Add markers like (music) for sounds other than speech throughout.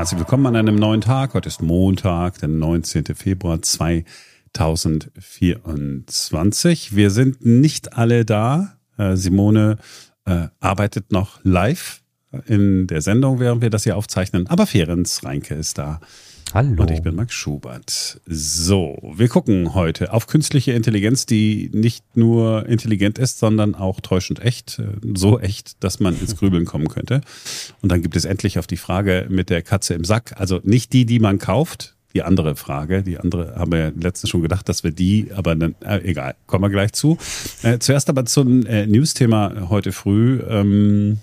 Herzlich willkommen an einem neuen Tag. Heute ist Montag, der 19. Februar 2024. Wir sind nicht alle da. Äh, Simone äh, arbeitet noch live in der Sendung, während wir das hier aufzeichnen. Aber Ferenc Reinke ist da. Hallo. Und ich bin Max Schubert. So, wir gucken heute auf künstliche Intelligenz, die nicht nur intelligent ist, sondern auch täuschend echt. So echt, dass man ins Grübeln kommen könnte. Und dann gibt es endlich auf die Frage mit der Katze im Sack. Also nicht die, die man kauft. Die andere Frage, die andere haben wir letztens schon gedacht, dass wir die, aber dann, äh, egal, kommen wir gleich zu. Äh, zuerst aber zum äh, News-Thema heute früh. Ähm,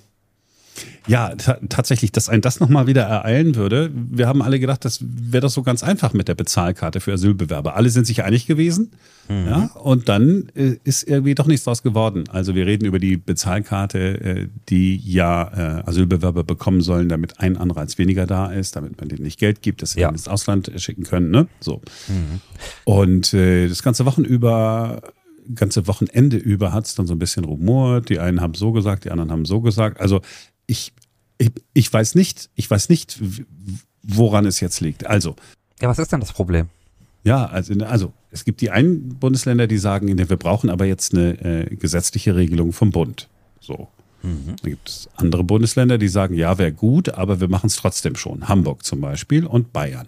ja, tatsächlich, dass ein das nochmal wieder ereilen würde. Wir haben alle gedacht, das wäre doch so ganz einfach mit der Bezahlkarte für Asylbewerber. Alle sind sich einig gewesen. Mhm. Ja, und dann äh, ist irgendwie doch nichts draus geworden. Also wir reden über die Bezahlkarte, äh, die ja äh, Asylbewerber bekommen sollen, damit ein Anreiz weniger da ist, damit man denen nicht Geld gibt, dass sie ja. ins Ausland schicken können. Ne? So. Mhm. Und äh, das ganze Wochen über ganze Wochenende über hat es dann so ein bisschen rumort. Die einen haben so gesagt, die anderen haben so gesagt. Also ich, ich, ich weiß nicht, ich weiß nicht, woran es jetzt liegt. Also. Ja, was ist denn das Problem? Ja, also, also es gibt die einen Bundesländer, die sagen, wir brauchen aber jetzt eine äh, gesetzliche Regelung vom Bund. So. Mhm. Dann gibt es andere Bundesländer, die sagen, ja, wäre gut, aber wir machen es trotzdem schon. Hamburg zum Beispiel und Bayern.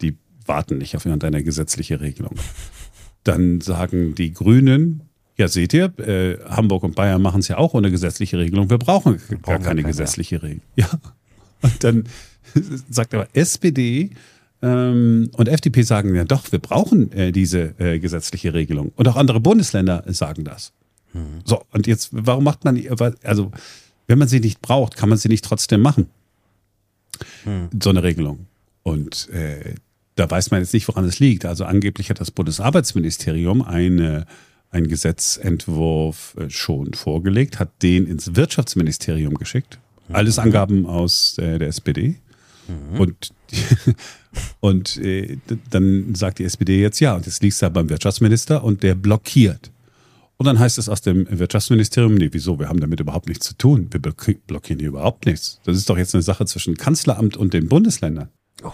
Die warten nicht auf irgendeine gesetzliche Regelung. Dann sagen die Grünen, ja, seht ihr, äh, Hamburg und Bayern machen es ja auch ohne gesetzliche Regelung. Wir brauchen, Wir brauchen gar keine, gesetzliche Regelung. (laughs) Ja. Und dann (laughs) sagt aber SPD ähm, und FDP sagen ja doch, wir brauchen äh, diese äh, gesetzliche Regelung. Und auch andere Bundesländer sagen das. Mhm. So, und jetzt, warum macht man, also, wenn man sie nicht braucht, kann man sie nicht trotzdem machen. Mhm. So eine Regelung. Und äh, da weiß man jetzt nicht, woran es liegt. Also angeblich hat das Bundesarbeitsministerium eine einen Gesetzentwurf äh, schon vorgelegt, hat den ins Wirtschaftsministerium geschickt. Alles mhm. Angaben aus äh, der SPD. Mhm. Und, (laughs) und äh, dann sagt die SPD jetzt ja, und jetzt liegt es da beim Wirtschaftsminister und der blockiert. Und dann heißt es aus dem Wirtschaftsministerium, nee, wieso, wir haben damit überhaupt nichts zu tun. Wir blockieren hier überhaupt nichts. Das ist doch jetzt eine Sache zwischen Kanzleramt und den Bundesländern. Oh.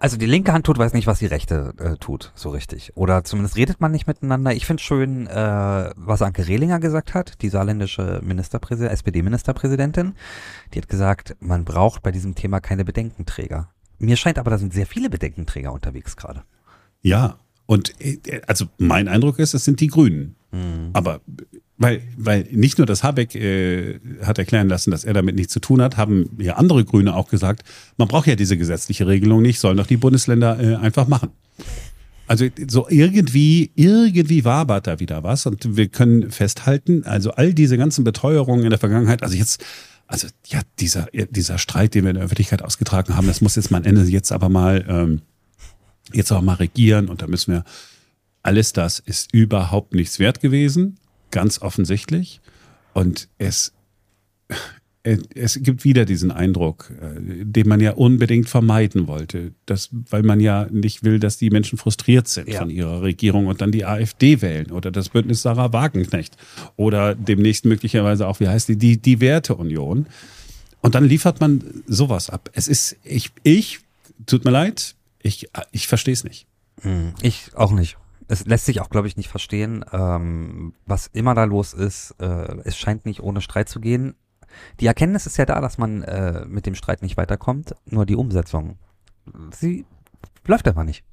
Also die linke Hand tut, weiß nicht, was die rechte äh, tut, so richtig. Oder zumindest redet man nicht miteinander. Ich finde schön, äh, was Anke Rehlinger gesagt hat, die saarländische Ministerpräsidentin, SPD-Ministerpräsidentin. Die hat gesagt, man braucht bei diesem Thema keine Bedenkenträger. Mir scheint aber, da sind sehr viele Bedenkenträger unterwegs gerade. Ja, und äh, also mein Eindruck ist, es sind die Grünen. Mhm. Aber weil, weil nicht nur das Habeck äh, hat erklären lassen, dass er damit nichts zu tun hat, haben ja andere Grüne auch gesagt, man braucht ja diese gesetzliche Regelung nicht, sollen doch die Bundesländer äh, einfach machen. Also so irgendwie, irgendwie wabert da wieder was und wir können festhalten, also all diese ganzen Beteuerungen in der Vergangenheit, also jetzt, also ja, dieser, dieser Streit, den wir in der Öffentlichkeit ausgetragen haben, das muss jetzt mal ein Ende jetzt aber mal, ähm, jetzt auch mal regieren und da müssen wir, alles das ist überhaupt nichts wert gewesen ganz offensichtlich. Und es, es gibt wieder diesen Eindruck, äh, den man ja unbedingt vermeiden wollte, dass, weil man ja nicht will, dass die Menschen frustriert sind ja. von ihrer Regierung und dann die AfD wählen oder das Bündnis Sarah Wagenknecht oder demnächst möglicherweise auch, wie heißt die, die, die Werteunion. Und dann liefert man sowas ab. Es ist, ich, ich, tut mir leid, ich, ich verstehe es nicht. Hm, ich auch nicht es lässt sich auch, glaube ich, nicht verstehen, ähm, was immer da los ist. Äh, es scheint nicht ohne Streit zu gehen. Die Erkenntnis ist ja da, dass man äh, mit dem Streit nicht weiterkommt, nur die Umsetzung, sie läuft einfach nicht.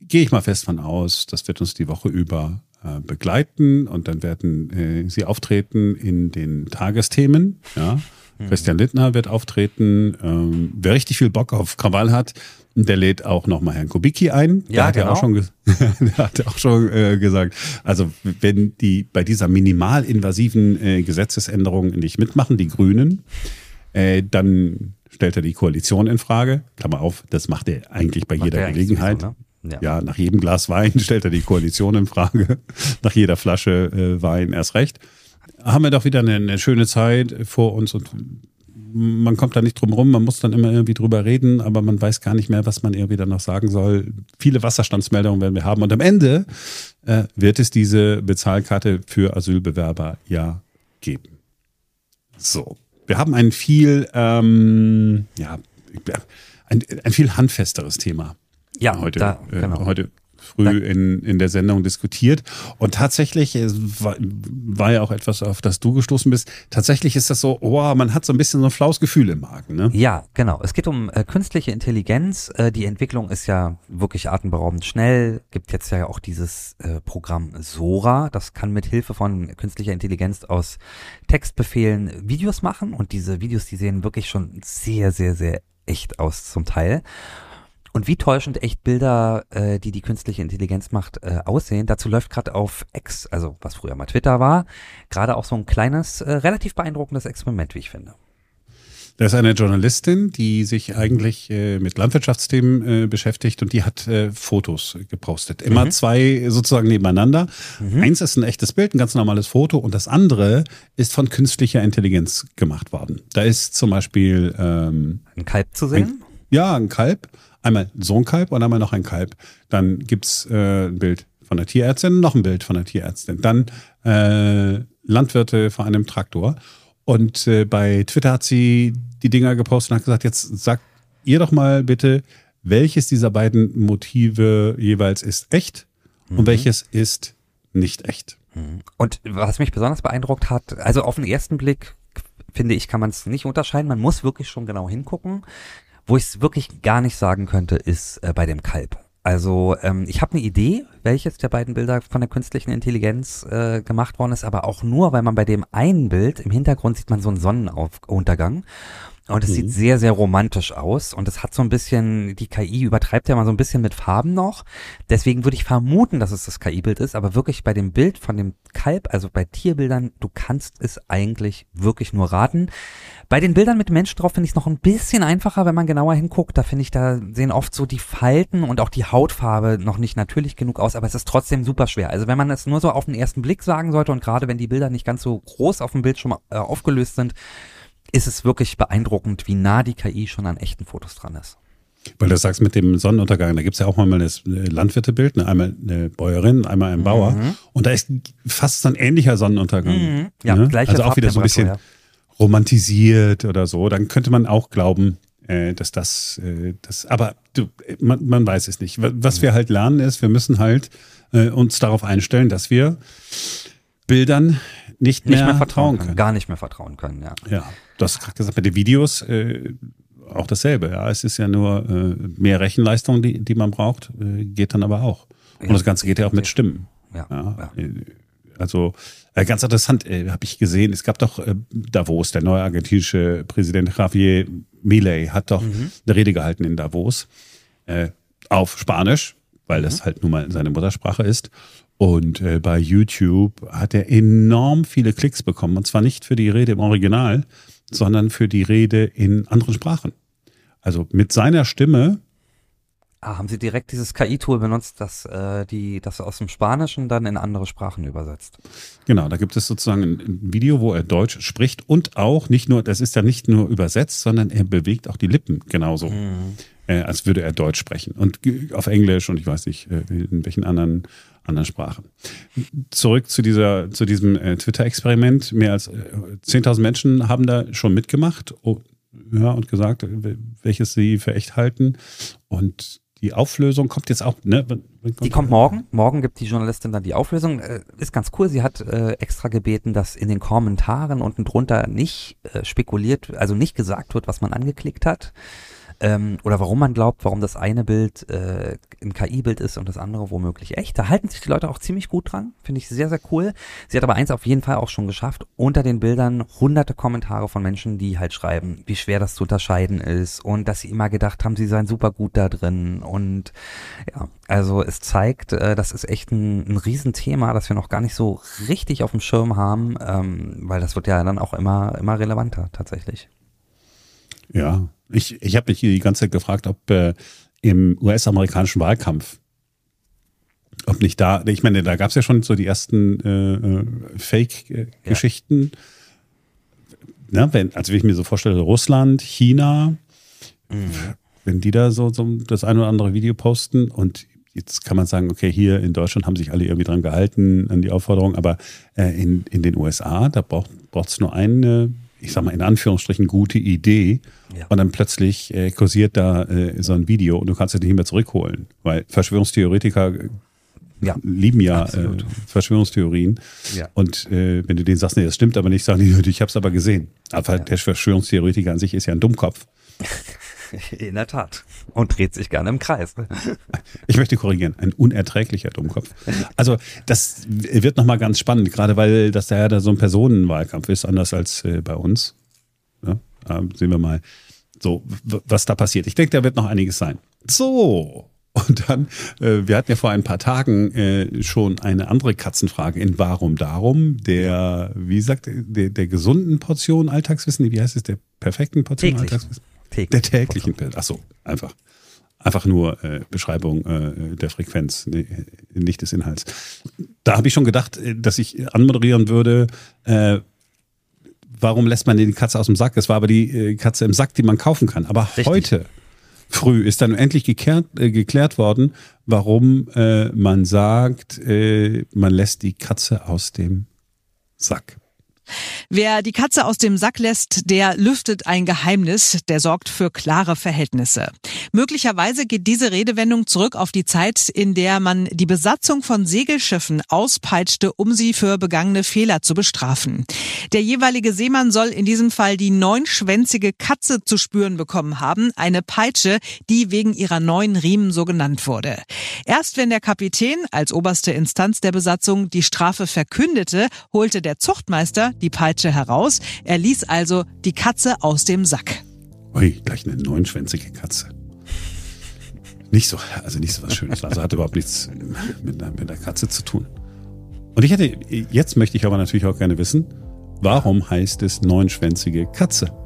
Gehe ich mal fest von aus, das wird uns die Woche über äh, begleiten und dann werden äh, sie auftreten in den Tagesthemen. Ja. Mhm. Christian Lindner wird auftreten. Ähm, wer richtig viel Bock auf Krawall hat, der lädt auch nochmal Herrn Kubicki ein. Der ja, hat genau. ja auch schon, (laughs) der hat auch schon äh, gesagt, also wenn die bei dieser minimalinvasiven äh, Gesetzesänderung nicht mitmachen, die Grünen, äh, dann stellt er die Koalition in Frage. Klammer auf, das macht er eigentlich bei macht jeder Gelegenheit. Sowieso, ne? ja. ja. nach jedem Glas Wein (laughs) stellt er die Koalition in Frage. nach jeder Flasche äh, Wein erst recht. Haben wir doch wieder eine, eine schöne Zeit vor uns und man kommt da nicht drum rum, man muss dann immer irgendwie drüber reden, aber man weiß gar nicht mehr, was man irgendwie dann noch sagen soll. Viele Wasserstandsmeldungen werden wir haben und am Ende äh, wird es diese Bezahlkarte für Asylbewerber ja geben. So. wir haben ein viel, ähm, ja, ein, ein viel handfesteres Thema. Ja, heute, da, genau. äh, heute früh in, in der Sendung diskutiert. Und tatsächlich es war, war ja auch etwas, auf das du gestoßen bist. Tatsächlich ist das so, oh, man hat so ein bisschen so ein flaues Gefühl im Magen. Ne? Ja, genau. Es geht um äh, künstliche Intelligenz. Äh, die Entwicklung ist ja wirklich atemberaubend schnell. Gibt jetzt ja auch dieses äh, Programm Sora. Das kann mit Hilfe von künstlicher Intelligenz aus Textbefehlen Videos machen. Und diese Videos, die sehen wirklich schon sehr, sehr, sehr echt aus zum Teil. Und wie täuschend echt Bilder, äh, die die künstliche Intelligenz macht, äh, aussehen. Dazu läuft gerade auf X, also was früher mal Twitter war, gerade auch so ein kleines, äh, relativ beeindruckendes Experiment, wie ich finde. Da ist eine Journalistin, die sich eigentlich äh, mit Landwirtschaftsthemen äh, beschäftigt und die hat äh, Fotos gepostet. Immer mhm. zwei sozusagen nebeneinander. Mhm. Eins ist ein echtes Bild, ein ganz normales Foto und das andere ist von künstlicher Intelligenz gemacht worden. Da ist zum Beispiel ähm, ein Kalb zu sehen. Ein, ja, ein Kalb einmal so ein Kalb und einmal noch ein Kalb. Dann gibt's äh, ein Bild von der Tierärztin, noch ein Bild von der Tierärztin. Dann äh, Landwirte vor einem Traktor. Und äh, bei Twitter hat sie die Dinger gepostet und hat gesagt, jetzt sagt ihr doch mal bitte, welches dieser beiden Motive jeweils ist echt mhm. und welches ist nicht echt. Mhm. Und was mich besonders beeindruckt hat, also auf den ersten Blick finde ich, kann man es nicht unterscheiden. Man muss wirklich schon genau hingucken. Wo ich es wirklich gar nicht sagen könnte, ist äh, bei dem Kalb. Also ähm, ich habe eine Idee, welches der beiden Bilder von der künstlichen Intelligenz äh, gemacht worden ist, aber auch nur, weil man bei dem einen Bild im Hintergrund sieht man so einen Sonnenuntergang und es mhm. sieht sehr, sehr romantisch aus. Und es hat so ein bisschen, die KI übertreibt ja mal so ein bisschen mit Farben noch. Deswegen würde ich vermuten, dass es das KI-Bild ist. Aber wirklich bei dem Bild von dem Kalb, also bei Tierbildern, du kannst es eigentlich wirklich nur raten. Bei den Bildern mit Mensch drauf finde ich es noch ein bisschen einfacher, wenn man genauer hinguckt. Da finde ich, da sehen oft so die Falten und auch die Hautfarbe noch nicht natürlich genug aus, aber es ist trotzdem super schwer. Also wenn man es nur so auf den ersten Blick sagen sollte und gerade wenn die Bilder nicht ganz so groß auf dem Bildschirm äh, aufgelöst sind, ist es wirklich beeindruckend, wie nah die KI schon an echten Fotos dran ist. Weil du sagst mit dem Sonnenuntergang, da gibt es ja auch mal das Landwirtebild, ne? einmal eine Bäuerin, einmal ein Bauer. Mhm. Und da ist fast so ein ähnlicher Sonnenuntergang. Mhm. Ja, ne? Also auch wieder so ein bisschen ja. romantisiert oder so. Dann könnte man auch glauben, äh, dass das, äh, das aber du, man, man weiß es nicht. Was wir halt lernen ist, wir müssen halt äh, uns darauf einstellen, dass wir Bildern nicht mehr, nicht mehr vertrauen können. Gar nicht mehr vertrauen können, ja. Ja, du hast gerade gesagt, bei den Videos äh, auch dasselbe. Ja, es ist ja nur äh, mehr Rechenleistung, die, die man braucht, äh, geht dann aber auch. Und das Ganze geht ja auch mit Stimmen. Ja. ja. ja. Also äh, ganz interessant, äh, habe ich gesehen, es gab doch äh, Davos, der neue argentinische Präsident Javier Milei hat doch mhm. eine Rede gehalten in Davos äh, auf Spanisch, weil mhm. das halt nun mal seine Muttersprache ist. Und äh, bei YouTube hat er enorm viele Klicks bekommen. Und zwar nicht für die Rede im Original, sondern für die Rede in anderen Sprachen. Also mit seiner Stimme. Ah, haben Sie direkt dieses KI-Tool benutzt, das äh, die das aus dem Spanischen dann in andere Sprachen übersetzt? Genau, da gibt es sozusagen ein Video, wo er Deutsch spricht und auch nicht nur, das ist ja nicht nur übersetzt, sondern er bewegt auch die Lippen genauso, mhm. Äh, als würde er Deutsch sprechen und auf Englisch und ich weiß nicht äh, in welchen anderen anderen Sprachen. Zurück zu dieser, zu diesem äh, Twitter-Experiment. Mehr als äh, 10.000 Menschen haben da schon mitgemacht oh, ja, und gesagt, welches sie für echt halten. Und die Auflösung kommt jetzt auch, ne? Die kommt morgen. Morgen gibt die Journalistin dann die Auflösung. Äh, ist ganz cool. Sie hat äh, extra gebeten, dass in den Kommentaren unten drunter nicht äh, spekuliert, also nicht gesagt wird, was man angeklickt hat ähm, oder warum man glaubt, warum das eine Bild äh, ein KI-Bild ist und das andere womöglich echt. Da halten sich die Leute auch ziemlich gut dran, finde ich sehr, sehr cool. Sie hat aber eins auf jeden Fall auch schon geschafft, unter den Bildern hunderte Kommentare von Menschen, die halt schreiben, wie schwer das zu unterscheiden ist und dass sie immer gedacht haben, sie seien super gut da drin und ja, also es zeigt, äh, das ist echt ein, ein Riesenthema, das wir noch gar nicht so richtig auf dem Schirm haben, ähm, weil das wird ja dann auch immer, immer relevanter tatsächlich. Ja, ich, ich habe mich die ganze Zeit gefragt, ob äh, im US-amerikanischen Wahlkampf, ob nicht da, ich meine, da gab es ja schon so die ersten äh, äh Fake-Geschichten. Ja. wenn, also wenn ich mir so vorstelle, Russland, China, mhm. wenn die da so, so das ein oder andere Video posten und jetzt kann man sagen, okay, hier in Deutschland haben sich alle irgendwie dran gehalten an die Aufforderung, aber äh, in, in den USA, da braucht es nur eine ich sag mal in Anführungsstrichen, gute Idee. Ja. Und dann plötzlich äh, kursiert da äh, so ein Video und du kannst es nicht mehr zurückholen. Weil Verschwörungstheoretiker Ja. lieben ja äh. Verschwörungstheorien. Ja. Und äh, wenn du denen sagst, nee, das stimmt aber nicht, sagen die, (laughs) ich habe es aber gesehen. Aber der Verschwörungstheoretiker an sich ist ja ein Dummkopf. (laughs) (laughs) In der Tat. Und dreht sich gerne im Kreis. (laughs) Ich möchte korrigieren, ein unerträglicher Dummkopf. Also das wird nochmal ganz spannend, gerade weil das ja da so ein Personenwahlkampf ist, anders als äh, bei uns. Ja, ähm, sehen wir mal, so was da passiert. Ich denke, da wird noch einiges sein. So. Und dann, äh, wir hatten ja vor ein paar Tagen äh, schon eine andere Katzenfrage in Warum Darum, der, wie sagt, der, der gesunden Portion Alltagswissen, wie heißt es, der perfekten Portion Täglich. Alltagswissen? Täglich. Der täglichen, ach so, einfach. Einfach nur äh, Beschreibung äh, der Frequenz, ne, nicht des Inhalts. Da habe ich schon gedacht, äh, dass ich anmoderieren würde, äh, warum lässt man die Katze aus dem Sack? Es war aber die äh, Katze im Sack, die man kaufen kann. Aber Richtig. heute früh ist dann endlich geklärt, äh, geklärt worden, warum äh, man sagt, äh, man lässt die Katze aus dem Sack. Wer die Katze aus dem Sack lässt, der lüftet ein Geheimnis, der sorgt für klare Verhältnisse. Möglicherweise geht diese Redewendung zurück auf die Zeit, in der man die Besatzung von Segelschiffen auspeitschte, um sie für begangene Fehler zu bestrafen. Der jeweilige Seemann soll in diesem Fall die neunschwänzige Katze zu spüren bekommen haben, eine Peitsche, die wegen ihrer neuen Riemen so genannt wurde. Erst wenn der Kapitän als oberste Instanz der Besatzung die Strafe verkündete, holte der Zuchtmeister die Peitsche heraus. Er ließ also die Katze aus dem Sack. Ui, gleich eine neunschwänzige Katze. Nicht so, also nicht so was Schönes. Also hat überhaupt nichts mit einer, mit einer Katze zu tun. Und ich hätte, jetzt möchte ich aber natürlich auch gerne wissen, warum heißt es neunschwänzige Katze?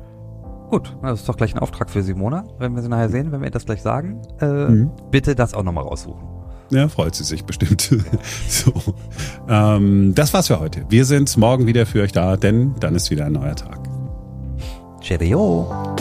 Gut, das ist doch gleich ein Auftrag für Simona, wenn wir sie nachher sehen, wenn wir ihr das gleich sagen. Äh, Bitte das auch nochmal raussuchen. Ja, freut sie sich bestimmt. (laughs) so. Ähm, das war's für heute. Wir sind morgen wieder für euch da, denn dann ist wieder ein neuer Tag. Cheerio.